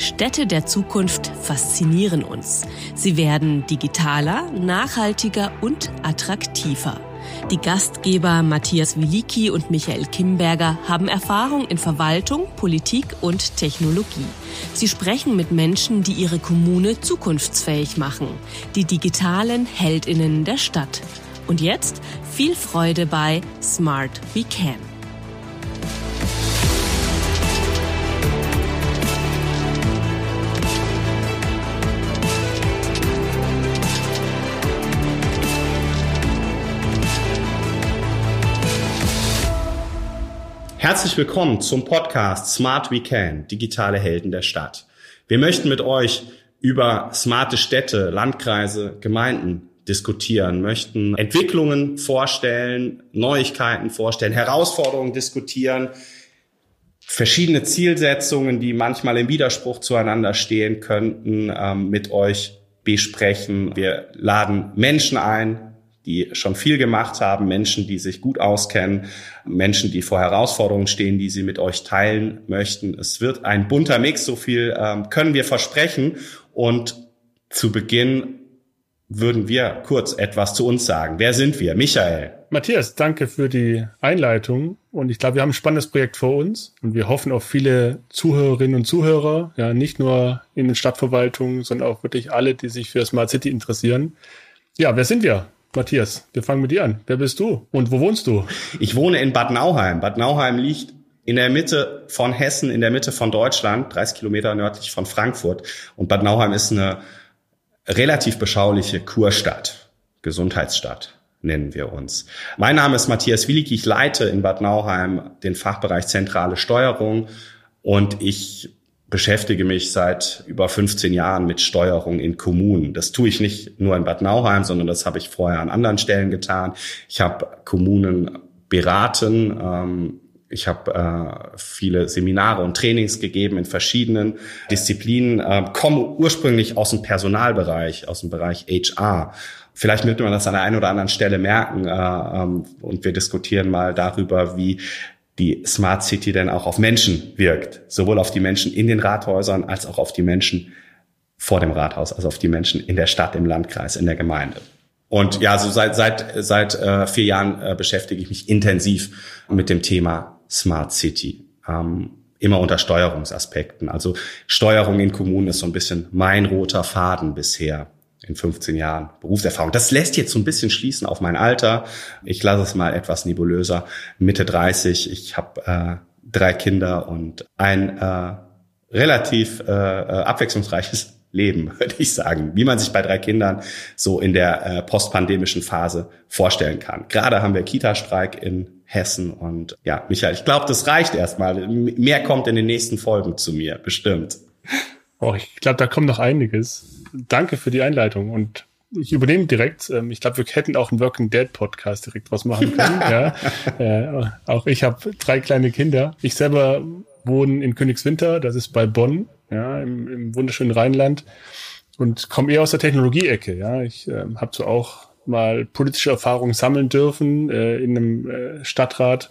Städte der Zukunft faszinieren uns. Sie werden digitaler, nachhaltiger und attraktiver. Die Gastgeber Matthias Wiliki und Michael Kimberger haben Erfahrung in Verwaltung, Politik und Technologie. Sie sprechen mit Menschen, die ihre Kommune zukunftsfähig machen, die digitalen Heldinnen der Stadt. Und jetzt viel Freude bei Smart We Can. Herzlich willkommen zum Podcast Smart We Can, digitale Helden der Stadt. Wir möchten mit euch über smarte Städte, Landkreise, Gemeinden diskutieren, möchten Entwicklungen vorstellen, Neuigkeiten vorstellen, Herausforderungen diskutieren, verschiedene Zielsetzungen, die manchmal im Widerspruch zueinander stehen könnten, ähm, mit euch besprechen. Wir laden Menschen ein, die schon viel gemacht haben, Menschen, die sich gut auskennen, Menschen, die vor Herausforderungen stehen, die sie mit euch teilen möchten. Es wird ein bunter Mix, so viel ähm, können wir versprechen. Und zu Beginn würden wir kurz etwas zu uns sagen. Wer sind wir? Michael. Matthias, danke für die Einleitung. Und ich glaube, wir haben ein spannendes Projekt vor uns. Und wir hoffen auf viele Zuhörerinnen und Zuhörer, ja, nicht nur in den Stadtverwaltungen, sondern auch wirklich alle, die sich für Smart City interessieren. Ja, wer sind wir? Matthias, wir fangen mit dir an. Wer bist du und wo wohnst du? Ich wohne in Bad Nauheim. Bad Nauheim liegt in der Mitte von Hessen, in der Mitte von Deutschland, 30 Kilometer nördlich von Frankfurt. Und Bad Nauheim ist eine relativ beschauliche Kurstadt, Gesundheitsstadt nennen wir uns. Mein Name ist Matthias Willig. Ich leite in Bad Nauheim den Fachbereich zentrale Steuerung und ich beschäftige mich seit über 15 Jahren mit Steuerung in Kommunen. Das tue ich nicht nur in Bad Nauheim, sondern das habe ich vorher an anderen Stellen getan. Ich habe Kommunen beraten. Ähm, ich habe äh, viele Seminare und Trainings gegeben in verschiedenen Disziplinen, äh, komme ursprünglich aus dem Personalbereich, aus dem Bereich HR. Vielleicht wird man das an der einen oder anderen Stelle merken äh, ähm, und wir diskutieren mal darüber, wie die Smart City denn auch auf Menschen wirkt. Sowohl auf die Menschen in den Rathäusern als auch auf die Menschen vor dem Rathaus, also auf die Menschen in der Stadt, im Landkreis, in der Gemeinde. Und ja, so seit seit seit äh, vier Jahren äh, beschäftige ich mich intensiv mit dem Thema Smart City. Ähm, immer unter Steuerungsaspekten. Also Steuerung in Kommunen ist so ein bisschen mein roter Faden bisher in 15 Jahren Berufserfahrung. Das lässt jetzt so ein bisschen schließen auf mein Alter. Ich lasse es mal etwas nebulöser. Mitte 30. Ich habe äh, drei Kinder und ein äh, relativ äh, äh abwechslungsreiches Leben, würde ich sagen, wie man sich bei drei Kindern so in der äh, postpandemischen Phase vorstellen kann. Gerade haben wir Kita-Streik in Hessen und ja, Michael, ich glaube, das reicht erstmal. Mehr kommt in den nächsten Folgen zu mir, bestimmt. Oh, ich glaube, da kommt noch einiges danke für die Einleitung und ich übernehme direkt. Ähm, ich glaube, wir hätten auch einen Working Dead Podcast direkt was machen können. ja. Äh, auch ich habe drei kleine Kinder. Ich selber wohne in Königswinter, das ist bei Bonn, ja, im, im wunderschönen Rheinland und komme eher aus der Technologie-Ecke. Ja, ich äh, habe so auch mal politische Erfahrungen sammeln dürfen äh, in einem äh, Stadtrat,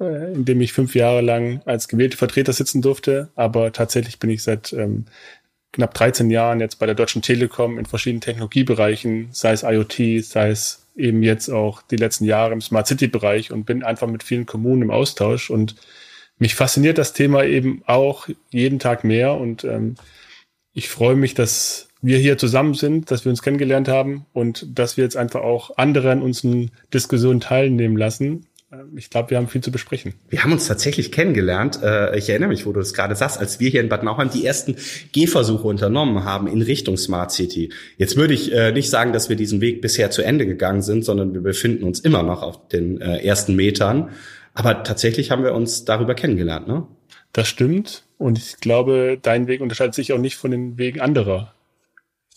äh, in dem ich fünf Jahre lang als gewählte Vertreter sitzen durfte. Aber tatsächlich bin ich seit ähm, knapp 13 Jahren jetzt bei der Deutschen Telekom in verschiedenen Technologiebereichen, sei es IoT, sei es eben jetzt auch die letzten Jahre im Smart City Bereich und bin einfach mit vielen Kommunen im Austausch. Und mich fasziniert das Thema eben auch jeden Tag mehr. Und ähm, ich freue mich, dass wir hier zusammen sind, dass wir uns kennengelernt haben und dass wir jetzt einfach auch andere an unseren Diskussionen teilnehmen lassen ich glaube, wir haben viel zu besprechen. Wir haben uns tatsächlich kennengelernt. Äh, ich erinnere mich, wo du das gerade sagst, als wir hier in Bad Nauheim die ersten Gehversuche unternommen haben in Richtung Smart City. Jetzt würde ich äh, nicht sagen, dass wir diesen Weg bisher zu Ende gegangen sind, sondern wir befinden uns immer noch auf den äh, ersten Metern. Aber tatsächlich haben wir uns darüber kennengelernt, ne? Das stimmt. Und ich glaube, dein Weg unterscheidet sich auch nicht von den Wegen anderer.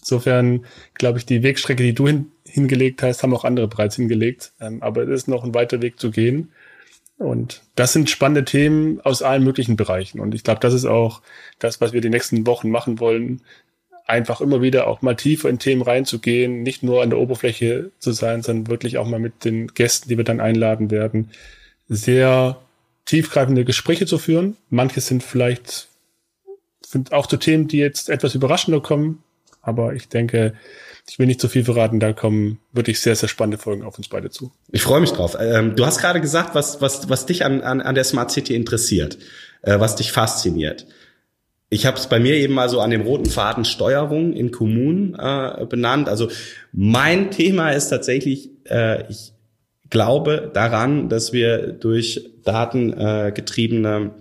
Insofern glaube ich, die Wegstrecke, die du hin, hingelegt hast, haben auch andere bereits hingelegt. Ähm, aber es ist noch ein weiter Weg zu gehen. Und das sind spannende Themen aus allen möglichen Bereichen. Und ich glaube, das ist auch das, was wir die nächsten Wochen machen wollen. Einfach immer wieder auch mal tiefer in Themen reinzugehen, nicht nur an der Oberfläche zu sein, sondern wirklich auch mal mit den Gästen, die wir dann einladen werden, sehr tiefgreifende Gespräche zu führen. Manche sind vielleicht sind auch zu Themen, die jetzt etwas überraschender kommen. Aber ich denke, ich will nicht zu viel verraten, da kommen wirklich sehr, sehr spannende Folgen auf uns beide zu. Ich freue mich drauf. Ähm, du hast gerade gesagt, was, was, was dich an, an, an der Smart City interessiert, äh, was dich fasziniert. Ich habe es bei mir eben mal so an dem roten Faden Steuerung in Kommunen äh, benannt. Also mein Thema ist tatsächlich, äh, ich glaube daran, dass wir durch datengetriebene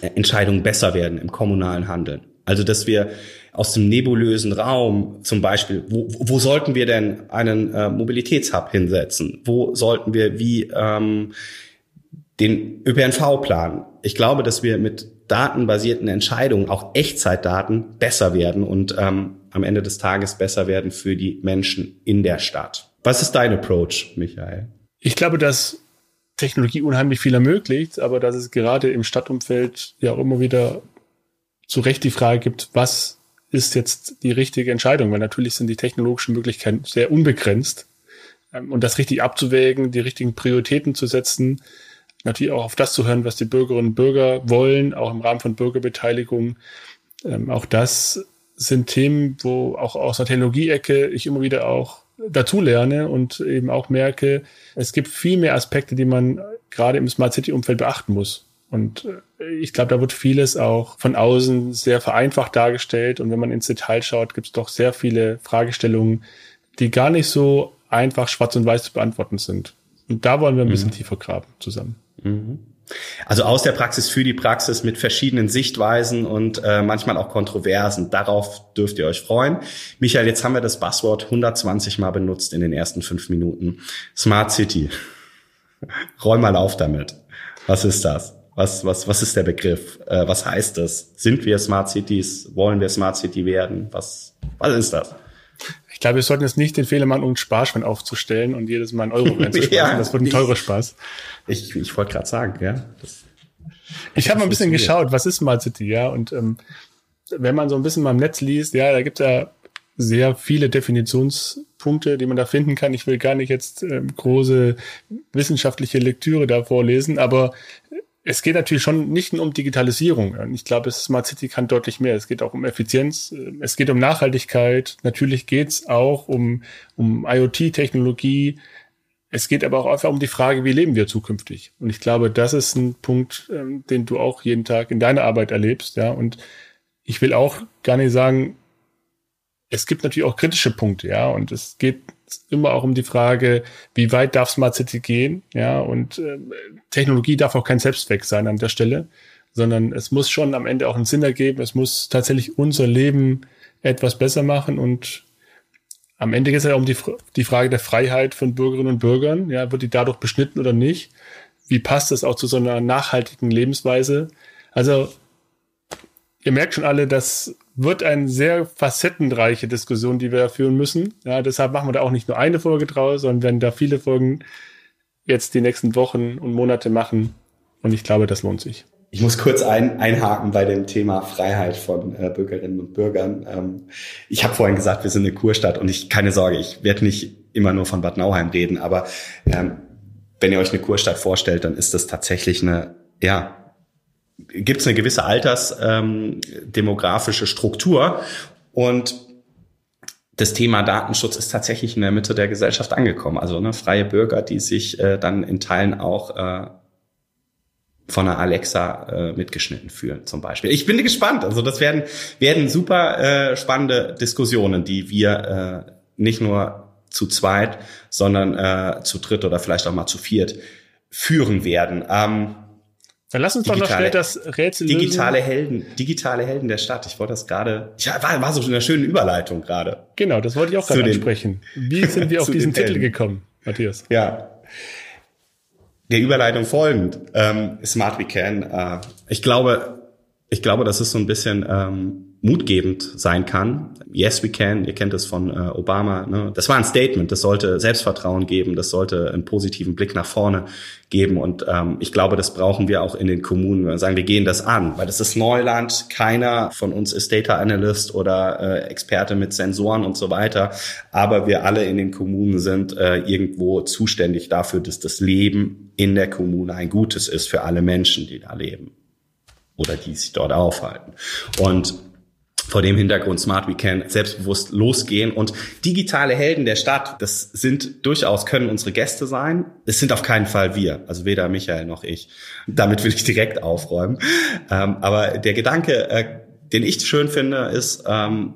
äh, Entscheidungen besser werden im kommunalen Handeln. Also dass wir aus dem nebulösen Raum zum Beispiel, wo, wo sollten wir denn einen äh, Mobilitätshub hinsetzen? Wo sollten wir wie ähm, den ÖPNV planen? Ich glaube, dass wir mit datenbasierten Entscheidungen, auch Echtzeitdaten, besser werden und ähm, am Ende des Tages besser werden für die Menschen in der Stadt. Was ist dein Approach, Michael? Ich glaube, dass Technologie unheimlich viel ermöglicht, aber dass es gerade im Stadtumfeld ja auch immer wieder zu Recht die Frage gibt, was ist jetzt die richtige Entscheidung? Weil natürlich sind die technologischen Möglichkeiten sehr unbegrenzt. Ähm, und das richtig abzuwägen, die richtigen Prioritäten zu setzen, natürlich auch auf das zu hören, was die Bürgerinnen und Bürger wollen, auch im Rahmen von Bürgerbeteiligung. Ähm, auch das sind Themen, wo auch aus der Technologie-Ecke ich immer wieder auch dazu lerne und eben auch merke, es gibt viel mehr Aspekte, die man gerade im Smart City-Umfeld beachten muss. Und äh, ich glaube, da wird vieles auch von außen sehr vereinfacht dargestellt. Und wenn man ins Detail schaut, gibt es doch sehr viele Fragestellungen, die gar nicht so einfach schwarz und weiß zu beantworten sind. Und da wollen wir ein bisschen mhm. tiefer graben zusammen. Mhm. Also aus der Praxis für die Praxis mit verschiedenen Sichtweisen und äh, manchmal auch Kontroversen. Darauf dürft ihr euch freuen. Michael, jetzt haben wir das Buzzword 120 Mal benutzt in den ersten fünf Minuten. Smart City. Räum mal auf damit. Was ist das? Was, was, was ist der Begriff? Äh, was heißt das? Sind wir Smart Cities? Wollen wir Smart City werden? Was, was ist das? Ich glaube, wir sollten jetzt nicht den Fehler machen, um Sparschwein aufzustellen und jedes Mal einen Euro reinzuschmeißen. ja, das wird ein teurer Spaß. Ich, ich wollte gerade sagen, ja. Das, ich habe mal ein bisschen geschaut, was ist Smart City, ja. Und ähm, wenn man so ein bisschen mal im Netz liest, ja, da gibt es ja sehr viele Definitionspunkte, die man da finden kann. Ich will gar nicht jetzt ähm, große wissenschaftliche Lektüre da vorlesen, aber es geht natürlich schon nicht nur um Digitalisierung. Ich glaube, Smart City kann deutlich mehr. Es geht auch um Effizienz, es geht um Nachhaltigkeit. Natürlich geht es auch um, um IoT-Technologie. Es geht aber auch einfach um die Frage, wie leben wir zukünftig? Und ich glaube, das ist ein Punkt, ähm, den du auch jeden Tag in deiner Arbeit erlebst. Ja, und ich will auch gar nicht sagen, es gibt natürlich auch kritische Punkte. Ja, und es geht immer auch um die Frage, wie weit darf Smart City gehen? Ja, und äh, Technologie darf auch kein Selbstzweck sein an der Stelle, sondern es muss schon am Ende auch einen Sinn ergeben. Es muss tatsächlich unser Leben etwas besser machen und am Ende geht es ja um die, die Frage der Freiheit von Bürgerinnen und Bürgern. Ja, wird die dadurch beschnitten oder nicht? Wie passt das auch zu so einer nachhaltigen Lebensweise? Also, ihr merkt schon alle, dass wird eine sehr facettenreiche Diskussion, die wir führen müssen. Ja, deshalb machen wir da auch nicht nur eine Folge draus, sondern werden da viele Folgen jetzt die nächsten Wochen und Monate machen. Und ich glaube, das lohnt sich. Ich muss kurz ein, einhaken bei dem Thema Freiheit von äh, Bürgerinnen und Bürgern. Ähm, ich habe vorhin gesagt, wir sind eine Kurstadt und ich keine Sorge, ich werde nicht immer nur von Bad Nauheim reden, aber ähm, wenn ihr euch eine Kurstadt vorstellt, dann ist das tatsächlich eine ja gibt es eine gewisse altersdemografische ähm, Struktur und das Thema Datenschutz ist tatsächlich in der Mitte der Gesellschaft angekommen. Also ne, freie Bürger, die sich äh, dann in Teilen auch äh, von einer Alexa äh, mitgeschnitten fühlen, zum Beispiel. Ich bin gespannt. Also das werden werden super äh, spannende Diskussionen, die wir äh, nicht nur zu zweit, sondern äh, zu dritt oder vielleicht auch mal zu viert führen werden. Ähm, dann lass uns digitale, doch noch schnell das Rätsel lösen. Digitale Helden, digitale Helden der Stadt. Ich wollte das gerade, ich war, war so in einer schönen Überleitung gerade. Genau, das wollte ich auch gerade ansprechen. Wie sind wir auf diesen Titel Helden. gekommen, Matthias? Ja. Der Überleitung folgend. Ähm, Smart We Can. Äh, ich glaube, ich glaube, das ist so ein bisschen ähm, mutgebend sein kann. Yes, we can. Ihr kennt es von äh, Obama. Ne? Das war ein Statement. Das sollte Selbstvertrauen geben. Das sollte einen positiven Blick nach vorne geben. Und ähm, ich glaube, das brauchen wir auch in den Kommunen. Wir sagen, wir gehen das an, weil das ist Neuland. Keiner von uns ist Data Analyst oder äh, Experte mit Sensoren und so weiter. Aber wir alle in den Kommunen sind äh, irgendwo zuständig dafür, dass das Leben in der Kommune ein gutes ist für alle Menschen, die da leben. oder die sich dort aufhalten. Und vor dem Hintergrund Smart Weekend selbstbewusst losgehen und digitale Helden der Stadt, das sind durchaus können unsere Gäste sein. Es sind auf keinen Fall wir, also weder Michael noch ich. Damit will ich direkt aufräumen. Ähm, aber der Gedanke, äh, den ich schön finde, ist, ähm,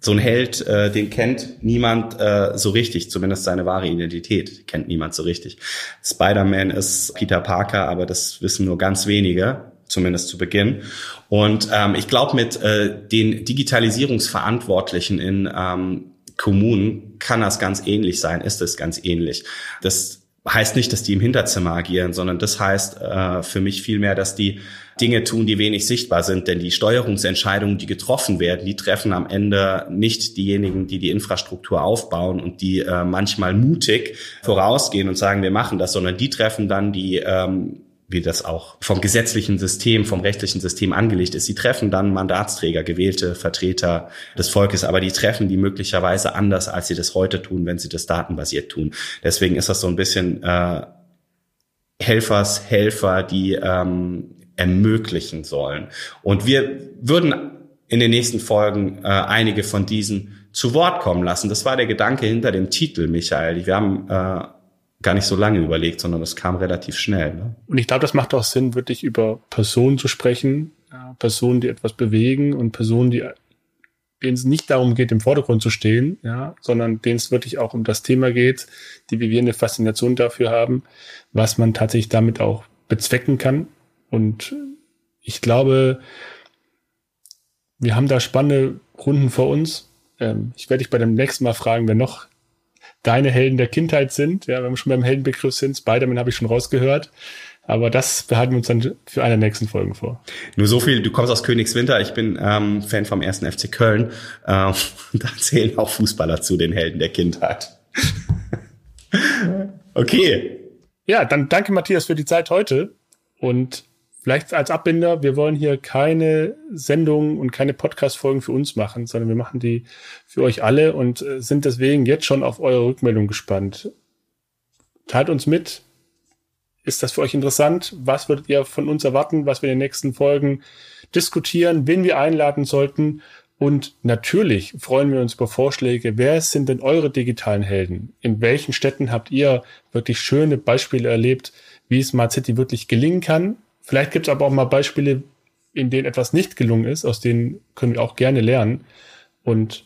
so ein Held, äh, den kennt niemand äh, so richtig, zumindest seine wahre Identität kennt niemand so richtig. Spider-Man ist Peter Parker, aber das wissen nur ganz wenige zumindest zu Beginn. Und ähm, ich glaube, mit äh, den Digitalisierungsverantwortlichen in ähm, Kommunen kann das ganz ähnlich sein, ist es ganz ähnlich. Das heißt nicht, dass die im Hinterzimmer agieren, sondern das heißt äh, für mich vielmehr, dass die Dinge tun, die wenig sichtbar sind. Denn die Steuerungsentscheidungen, die getroffen werden, die treffen am Ende nicht diejenigen, die die Infrastruktur aufbauen und die äh, manchmal mutig vorausgehen und sagen, wir machen das, sondern die treffen dann die ähm, wie das auch vom gesetzlichen System, vom rechtlichen System angelegt ist. Sie treffen dann Mandatsträger, gewählte Vertreter des Volkes, aber die treffen die möglicherweise anders, als sie das heute tun, wenn sie das datenbasiert tun. Deswegen ist das so ein bisschen äh, Helfers, Helfer, die ähm, ermöglichen sollen. Und wir würden in den nächsten Folgen äh, einige von diesen zu Wort kommen lassen. Das war der Gedanke hinter dem Titel, Michael. Wir haben äh, gar nicht so lange überlegt, sondern das kam relativ schnell. Ne? Und ich glaube, das macht auch Sinn, wirklich über Personen zu sprechen, ja, Personen, die etwas bewegen und Personen, die denen es nicht darum geht, im Vordergrund zu stehen, ja, sondern denen es wirklich auch um das Thema geht, die wie wir eine Faszination dafür haben, was man tatsächlich damit auch bezwecken kann. Und ich glaube, wir haben da spannende Runden vor uns. Ähm, ich werde dich bei dem nächsten Mal fragen, wer noch deine Helden der Kindheit sind. Ja, wenn wir schon beim Heldenbegriff sind, Spider-Man habe ich schon rausgehört. Aber das behalten wir uns dann für eine der nächsten Folgen vor. Nur so viel, du kommst aus Königswinter, ich bin ähm, Fan vom ersten FC Köln. Äh, da zählen auch Fußballer zu den Helden der Kindheit. okay. Ja, dann danke Matthias für die Zeit heute und vielleicht als Abbinder, wir wollen hier keine Sendungen und keine Podcast-Folgen für uns machen, sondern wir machen die für euch alle und äh, sind deswegen jetzt schon auf eure Rückmeldung gespannt. Teilt uns mit. Ist das für euch interessant? Was würdet ihr von uns erwarten, was wir in den nächsten Folgen diskutieren, wen wir einladen sollten? Und natürlich freuen wir uns über Vorschläge. Wer sind denn eure digitalen Helden? In welchen Städten habt ihr wirklich schöne Beispiele erlebt, wie es Smart City wirklich gelingen kann? Vielleicht gibt es aber auch mal Beispiele, in denen etwas nicht gelungen ist, aus denen können wir auch gerne lernen. Und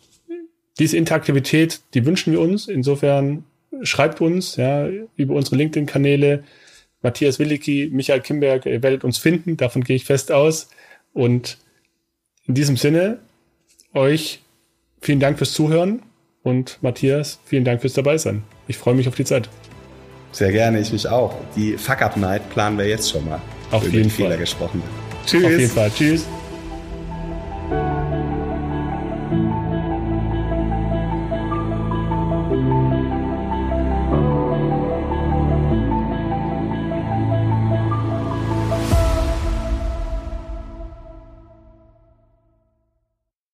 diese Interaktivität, die wünschen wir uns. Insofern schreibt uns ja über unsere LinkedIn-Kanäle. Matthias Willicki, Michael Kimberg, ihr werdet uns finden, davon gehe ich fest aus. Und in diesem Sinne, euch vielen Dank fürs Zuhören und Matthias, vielen Dank fürs Dabeisein. Ich freue mich auf die Zeit. Sehr gerne, ich mich auch. Die Fuck-Up-Night planen wir jetzt schon mal. Auf jeden Fall. Fehler gesprochen. Tschüss. Auf jeden Fall. Tschüss.